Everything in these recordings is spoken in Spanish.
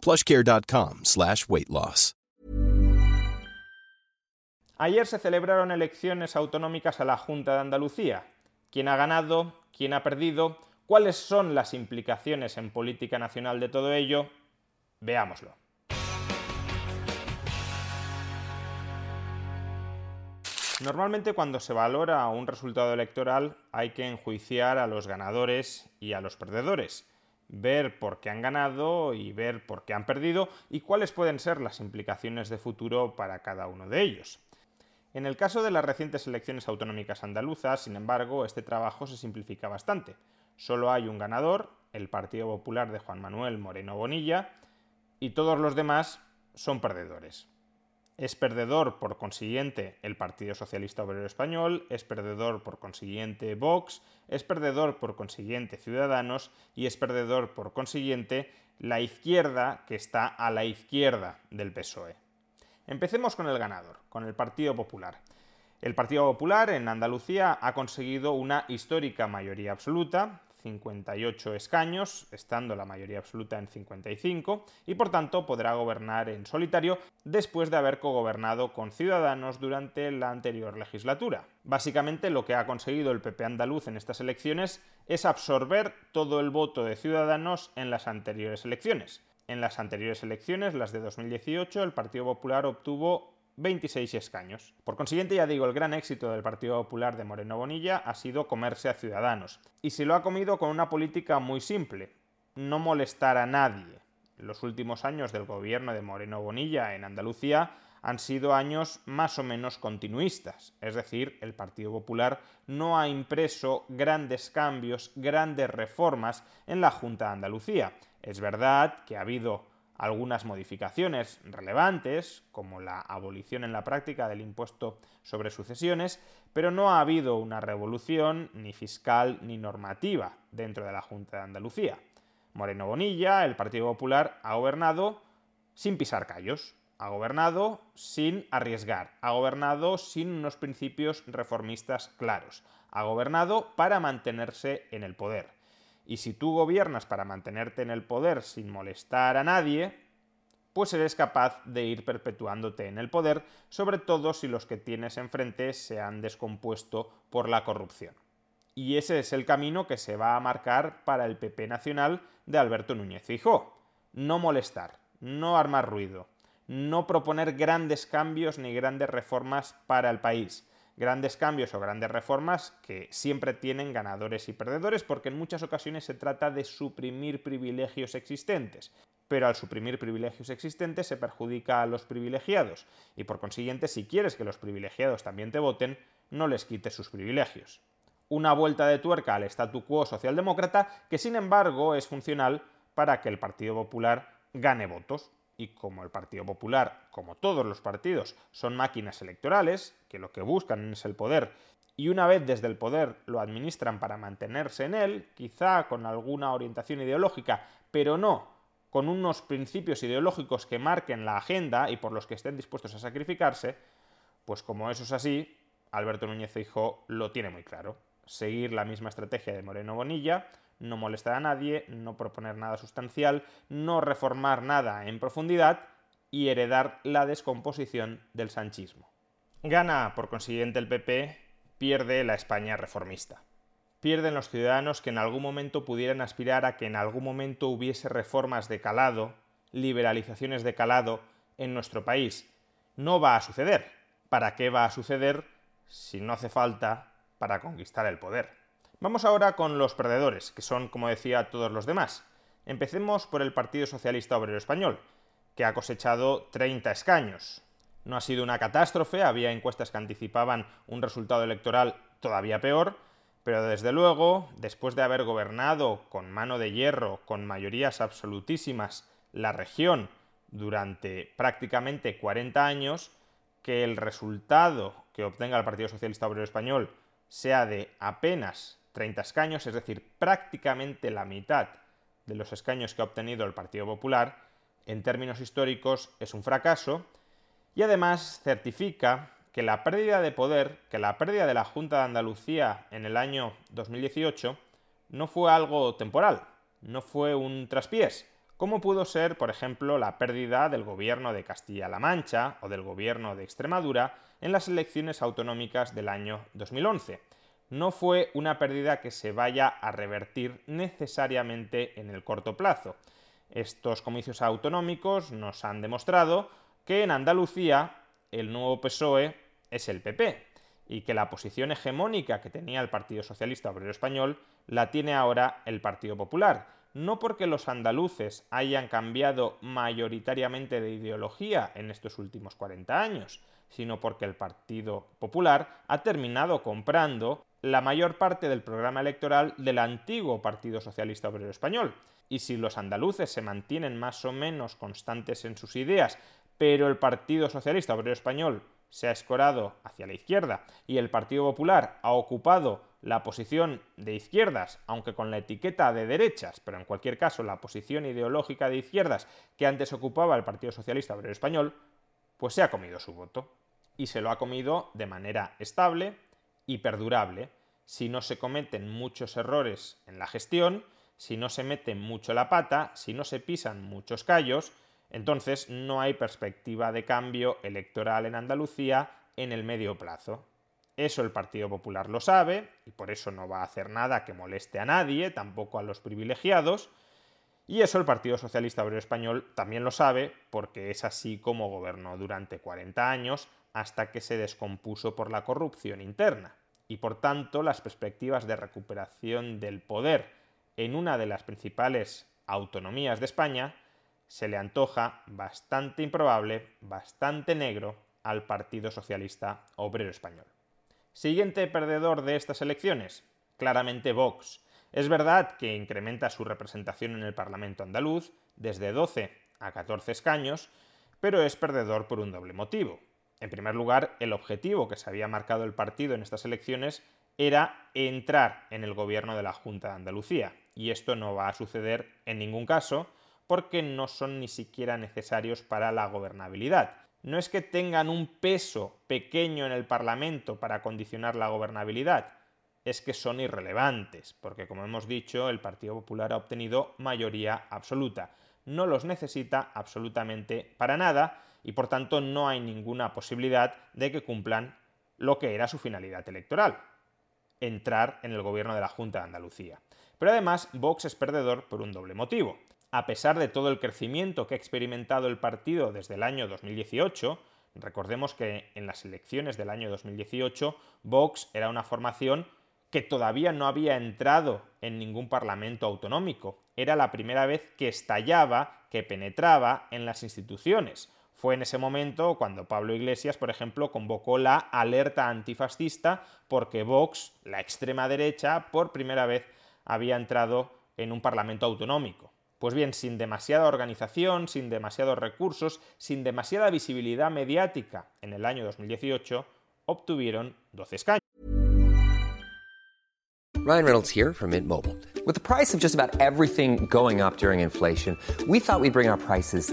plushcare.com slash weight loss. Ayer se celebraron elecciones autonómicas a la Junta de Andalucía. ¿Quién ha ganado? ¿Quién ha perdido? ¿Cuáles son las implicaciones en política nacional de todo ello? Veámoslo. Normalmente cuando se valora un resultado electoral hay que enjuiciar a los ganadores y a los perdedores, ver por qué han ganado y ver por qué han perdido y cuáles pueden ser las implicaciones de futuro para cada uno de ellos. En el caso de las recientes elecciones autonómicas andaluzas, sin embargo, este trabajo se simplifica bastante. Solo hay un ganador, el Partido Popular de Juan Manuel Moreno Bonilla, y todos los demás son perdedores. Es perdedor, por consiguiente, el Partido Socialista Obrero Español, es perdedor, por consiguiente, Vox, es perdedor, por consiguiente, Ciudadanos y es perdedor, por consiguiente, la izquierda que está a la izquierda del PSOE. Empecemos con el ganador, con el Partido Popular. El Partido Popular en Andalucía ha conseguido una histórica mayoría absoluta, 58 escaños, estando la mayoría absoluta en 55, y por tanto podrá gobernar en solitario después de haber cogobernado con Ciudadanos durante la anterior legislatura. Básicamente lo que ha conseguido el PP andaluz en estas elecciones es absorber todo el voto de Ciudadanos en las anteriores elecciones. En las anteriores elecciones, las de 2018, el Partido Popular obtuvo 26 escaños. Por consiguiente, ya digo, el gran éxito del Partido Popular de Moreno Bonilla ha sido comerse a Ciudadanos. Y se lo ha comido con una política muy simple, no molestar a nadie. Los últimos años del gobierno de Moreno Bonilla en Andalucía han sido años más o menos continuistas, es decir, el Partido Popular no ha impreso grandes cambios, grandes reformas en la Junta de Andalucía. Es verdad que ha habido algunas modificaciones relevantes, como la abolición en la práctica del impuesto sobre sucesiones, pero no ha habido una revolución ni fiscal ni normativa dentro de la Junta de Andalucía. Moreno Bonilla, el Partido Popular, ha gobernado sin pisar callos, ha gobernado sin arriesgar, ha gobernado sin unos principios reformistas claros, ha gobernado para mantenerse en el poder. Y si tú gobiernas para mantenerte en el poder sin molestar a nadie, pues eres capaz de ir perpetuándote en el poder, sobre todo si los que tienes enfrente se han descompuesto por la corrupción. Y ese es el camino que se va a marcar para el PP nacional de Alberto Núñez Fijó. No molestar, no armar ruido, no proponer grandes cambios ni grandes reformas para el país, grandes cambios o grandes reformas que siempre tienen ganadores y perdedores porque en muchas ocasiones se trata de suprimir privilegios existentes. Pero al suprimir privilegios existentes se perjudica a los privilegiados y por consiguiente si quieres que los privilegiados también te voten, no les quites sus privilegios. Una vuelta de tuerca al statu quo socialdemócrata que sin embargo es funcional para que el Partido Popular gane votos y como el Partido Popular, como todos los partidos, son máquinas electorales, que lo que buscan es el poder, y una vez desde el poder lo administran para mantenerse en él, quizá con alguna orientación ideológica, pero no con unos principios ideológicos que marquen la agenda y por los que estén dispuestos a sacrificarse, pues como eso es así, Alberto Núñez Feijóo lo tiene muy claro. Seguir la misma estrategia de Moreno Bonilla, no molestar a nadie, no proponer nada sustancial, no reformar nada en profundidad y heredar la descomposición del sanchismo. Gana, por consiguiente, el PP, pierde la España reformista. Pierden los ciudadanos que en algún momento pudieran aspirar a que en algún momento hubiese reformas de calado, liberalizaciones de calado en nuestro país. No va a suceder. ¿Para qué va a suceder si no hace falta para conquistar el poder? Vamos ahora con los perdedores, que son, como decía, todos los demás. Empecemos por el Partido Socialista Obrero Español, que ha cosechado 30 escaños. No ha sido una catástrofe, había encuestas que anticipaban un resultado electoral todavía peor, pero desde luego, después de haber gobernado con mano de hierro, con mayorías absolutísimas, la región durante prácticamente 40 años que el resultado que obtenga el Partido Socialista Obrero Español sea de apenas 30 escaños, es decir, prácticamente la mitad de los escaños que ha obtenido el Partido Popular, en términos históricos es un fracaso y además certifica que la pérdida de poder, que la pérdida de la Junta de Andalucía en el año 2018 no fue algo temporal, no fue un traspiés, como pudo ser, por ejemplo, la pérdida del gobierno de Castilla-La Mancha o del gobierno de Extremadura en las elecciones autonómicas del año 2011. No fue una pérdida que se vaya a revertir necesariamente en el corto plazo. Estos comicios autonómicos nos han demostrado que en Andalucía el nuevo PSOE es el PP y que la posición hegemónica que tenía el Partido Socialista Obrero Español la tiene ahora el Partido Popular. No porque los andaluces hayan cambiado mayoritariamente de ideología en estos últimos 40 años, sino porque el Partido Popular ha terminado comprando la mayor parte del programa electoral del antiguo Partido Socialista Obrero Español. Y si los andaluces se mantienen más o menos constantes en sus ideas, pero el Partido Socialista Obrero Español se ha escorado hacia la izquierda y el Partido Popular ha ocupado la posición de izquierdas, aunque con la etiqueta de derechas, pero en cualquier caso la posición ideológica de izquierdas que antes ocupaba el Partido Socialista Obrero Español, pues se ha comido su voto. Y se lo ha comido de manera estable y perdurable, si no se cometen muchos errores en la gestión, si no se mete mucho la pata, si no se pisan muchos callos, entonces no hay perspectiva de cambio electoral en Andalucía en el medio plazo. Eso el Partido Popular lo sabe y por eso no va a hacer nada que moleste a nadie, tampoco a los privilegiados. Y eso el Partido Socialista Obrero Español también lo sabe porque es así como gobernó durante 40 años hasta que se descompuso por la corrupción interna. Y por tanto las perspectivas de recuperación del poder en una de las principales autonomías de España se le antoja bastante improbable, bastante negro al Partido Socialista Obrero Español. Siguiente perdedor de estas elecciones, claramente Vox. Es verdad que incrementa su representación en el Parlamento andaluz desde 12 a 14 escaños, pero es perdedor por un doble motivo. En primer lugar, el objetivo que se había marcado el partido en estas elecciones era entrar en el gobierno de la Junta de Andalucía, y esto no va a suceder en ningún caso, porque no son ni siquiera necesarios para la gobernabilidad. No es que tengan un peso pequeño en el Parlamento para condicionar la gobernabilidad, es que son irrelevantes, porque como hemos dicho, el Partido Popular ha obtenido mayoría absoluta. No los necesita absolutamente para nada y por tanto no hay ninguna posibilidad de que cumplan lo que era su finalidad electoral, entrar en el gobierno de la Junta de Andalucía. Pero además, Vox es perdedor por un doble motivo a pesar de todo el crecimiento que ha experimentado el partido desde el año 2018, recordemos que en las elecciones del año 2018 Vox era una formación que todavía no había entrado en ningún parlamento autonómico. Era la primera vez que estallaba, que penetraba en las instituciones. Fue en ese momento cuando Pablo Iglesias, por ejemplo, convocó la alerta antifascista porque Vox, la extrema derecha, por primera vez había entrado en un parlamento autonómico. Pues bien, sin demasiada organización, sin demasiados recursos, sin demasiada visibilidad mediática en el año 2018, obtuvieron 12 escaños. Ryan Reynolds here from Mint Mobile. With the price of just about everything going up during inflation, we thought we'd bring our prices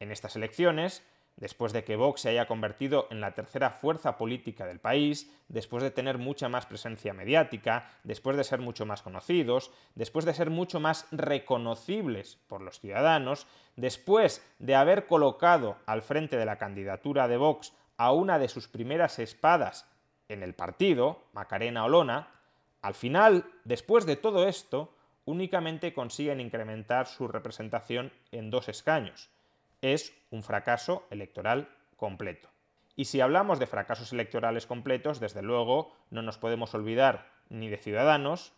En estas elecciones, después de que Vox se haya convertido en la tercera fuerza política del país, después de tener mucha más presencia mediática, después de ser mucho más conocidos, después de ser mucho más reconocibles por los ciudadanos, después de haber colocado al frente de la candidatura de Vox a una de sus primeras espadas en el partido, Macarena Olona, al final, después de todo esto, únicamente consiguen incrementar su representación en dos escaños es un fracaso electoral completo. Y si hablamos de fracasos electorales completos, desde luego no nos podemos olvidar ni de Ciudadanos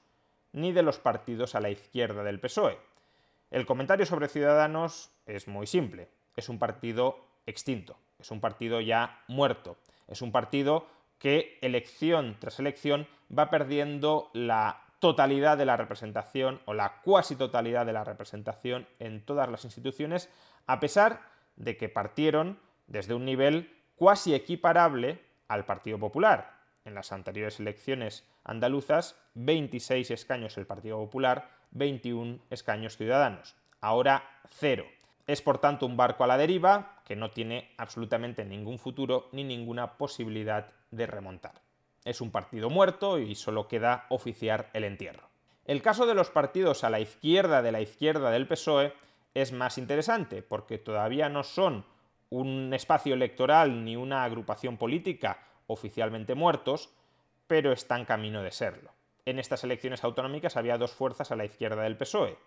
ni de los partidos a la izquierda del PSOE. El comentario sobre Ciudadanos es muy simple. Es un partido extinto, es un partido ya muerto, es un partido que elección tras elección va perdiendo la totalidad de la representación o la cuasi totalidad de la representación en todas las instituciones a pesar de que partieron desde un nivel cuasi equiparable al Partido Popular. En las anteriores elecciones andaluzas, 26 escaños el Partido Popular, 21 escaños ciudadanos. Ahora cero. Es por tanto un barco a la deriva que no tiene absolutamente ningún futuro ni ninguna posibilidad de remontar. Es un partido muerto y solo queda oficiar el entierro. El caso de los partidos a la izquierda de la izquierda del PSOE es más interesante porque todavía no son un espacio electoral ni una agrupación política oficialmente muertos, pero están camino de serlo. En estas elecciones autonómicas había dos fuerzas a la izquierda del PSOE,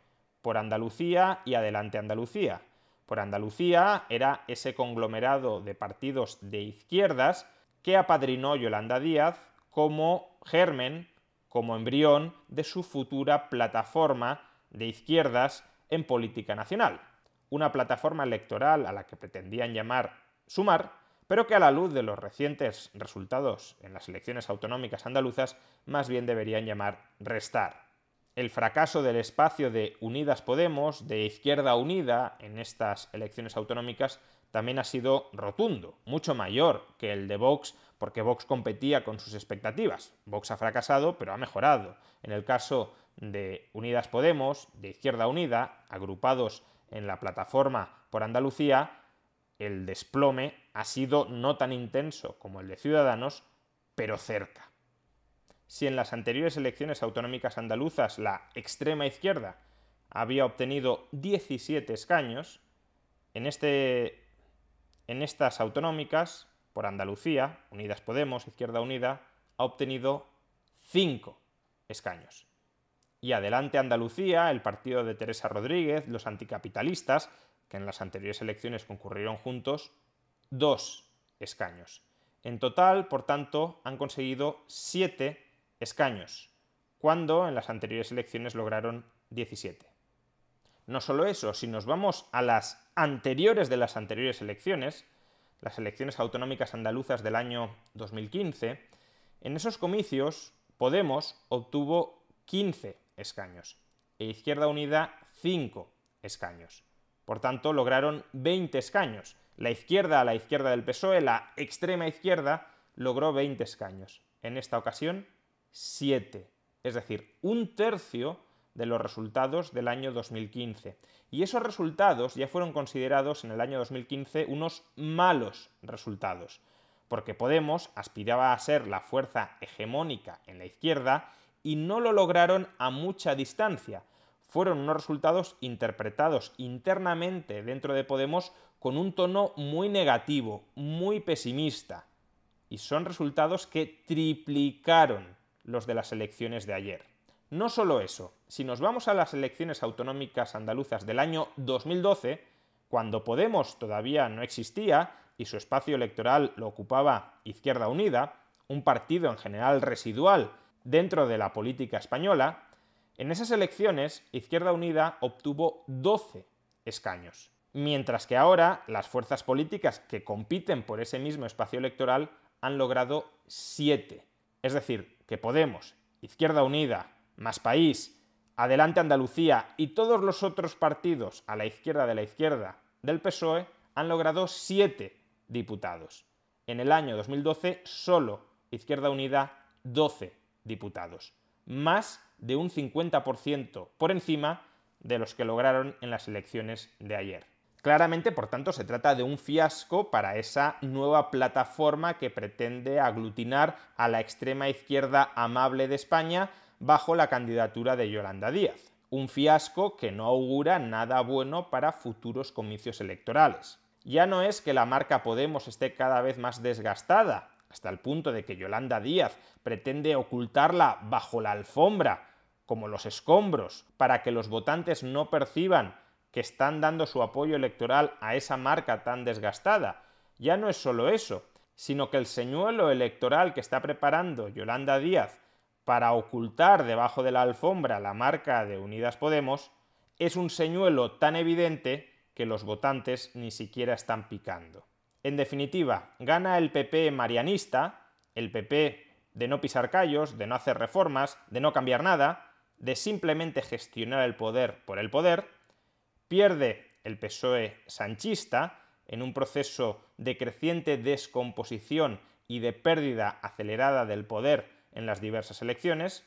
por Andalucía y Adelante Andalucía. Por Andalucía era ese conglomerado de partidos de izquierdas que apadrinó Yolanda Díaz como germen, como embrión de su futura plataforma de izquierdas en política nacional, una plataforma electoral a la que pretendían llamar Sumar, pero que a la luz de los recientes resultados en las elecciones autonómicas andaluzas más bien deberían llamar Restar. El fracaso del espacio de Unidas Podemos, de Izquierda Unida, en estas elecciones autonómicas también ha sido rotundo, mucho mayor que el de Vox, porque Vox competía con sus expectativas. Vox ha fracasado, pero ha mejorado. En el caso de Unidas Podemos, de Izquierda Unida, agrupados en la plataforma por Andalucía, el desplome ha sido no tan intenso como el de Ciudadanos, pero cerca. Si en las anteriores elecciones autonómicas andaluzas la extrema izquierda había obtenido 17 escaños, en, este, en estas autonómicas, por Andalucía, Unidas Podemos, Izquierda Unida, ha obtenido 5 escaños y Adelante Andalucía, el partido de Teresa Rodríguez, los anticapitalistas, que en las anteriores elecciones concurrieron juntos, dos escaños. En total, por tanto, han conseguido siete escaños, cuando en las anteriores elecciones lograron 17. No solo eso, si nos vamos a las anteriores de las anteriores elecciones, las elecciones autonómicas andaluzas del año 2015, en esos comicios Podemos obtuvo 15 escaños. E Izquierda Unida 5 escaños. Por tanto, lograron 20 escaños. La izquierda a la izquierda del PSOE, la extrema izquierda, logró 20 escaños. En esta ocasión, 7. Es decir, un tercio de los resultados del año 2015. Y esos resultados ya fueron considerados en el año 2015 unos malos resultados, porque Podemos aspiraba a ser la fuerza hegemónica en la izquierda y no lo lograron a mucha distancia. Fueron unos resultados interpretados internamente dentro de Podemos con un tono muy negativo, muy pesimista. Y son resultados que triplicaron los de las elecciones de ayer. No solo eso, si nos vamos a las elecciones autonómicas andaluzas del año 2012, cuando Podemos todavía no existía y su espacio electoral lo ocupaba Izquierda Unida, un partido en general residual dentro de la política española, En esas elecciones, Izquierda Unida obtuvo 12 escaños, mientras que ahora las fuerzas políticas que compiten por ese mismo espacio electoral han logrado 7. Es decir, que Podemos, Izquierda Unida, Más País, Adelante Andalucía y todos los otros partidos a la izquierda de la izquierda del PSOE han logrado 7 diputados. En el año 2012 solo Izquierda Unida 12 diputados, más de un 50% por encima de los que lograron en las elecciones de ayer. Claramente, por tanto, se trata de un fiasco para esa nueva plataforma que pretende aglutinar a la extrema izquierda amable de España bajo la candidatura de Yolanda Díaz. Un fiasco que no augura nada bueno para futuros comicios electorales. Ya no es que la marca Podemos esté cada vez más desgastada, hasta el punto de que Yolanda Díaz pretende ocultarla bajo la alfombra, como los escombros, para que los votantes no perciban que están dando su apoyo electoral a esa marca tan desgastada. Ya no es solo eso, sino que el señuelo electoral que está preparando Yolanda Díaz para ocultar debajo de la alfombra la marca de Unidas Podemos es un señuelo tan evidente que los votantes ni siquiera están picando. En definitiva, gana el PP marianista, el PP de no pisar callos, de no hacer reformas, de no cambiar nada, de simplemente gestionar el poder por el poder, pierde el PSOE sanchista en un proceso de creciente descomposición y de pérdida acelerada del poder en las diversas elecciones,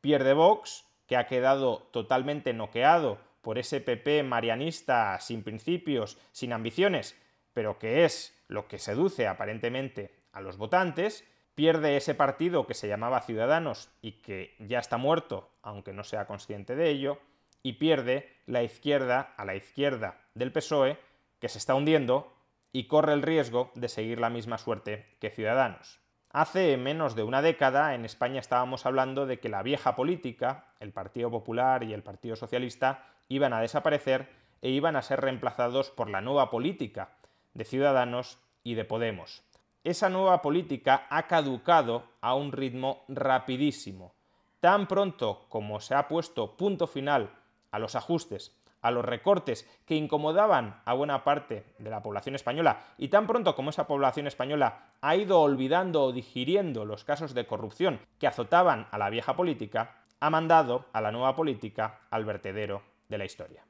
pierde Vox, que ha quedado totalmente noqueado por ese PP marianista sin principios, sin ambiciones, pero que es lo que seduce aparentemente a los votantes, pierde ese partido que se llamaba Ciudadanos y que ya está muerto, aunque no sea consciente de ello, y pierde la izquierda a la izquierda del PSOE, que se está hundiendo y corre el riesgo de seguir la misma suerte que Ciudadanos. Hace menos de una década en España estábamos hablando de que la vieja política, el Partido Popular y el Partido Socialista, iban a desaparecer e iban a ser reemplazados por la nueva política de Ciudadanos y de Podemos. Esa nueva política ha caducado a un ritmo rapidísimo. Tan pronto como se ha puesto punto final a los ajustes, a los recortes que incomodaban a buena parte de la población española y tan pronto como esa población española ha ido olvidando o digiriendo los casos de corrupción que azotaban a la vieja política, ha mandado a la nueva política al vertedero de la historia.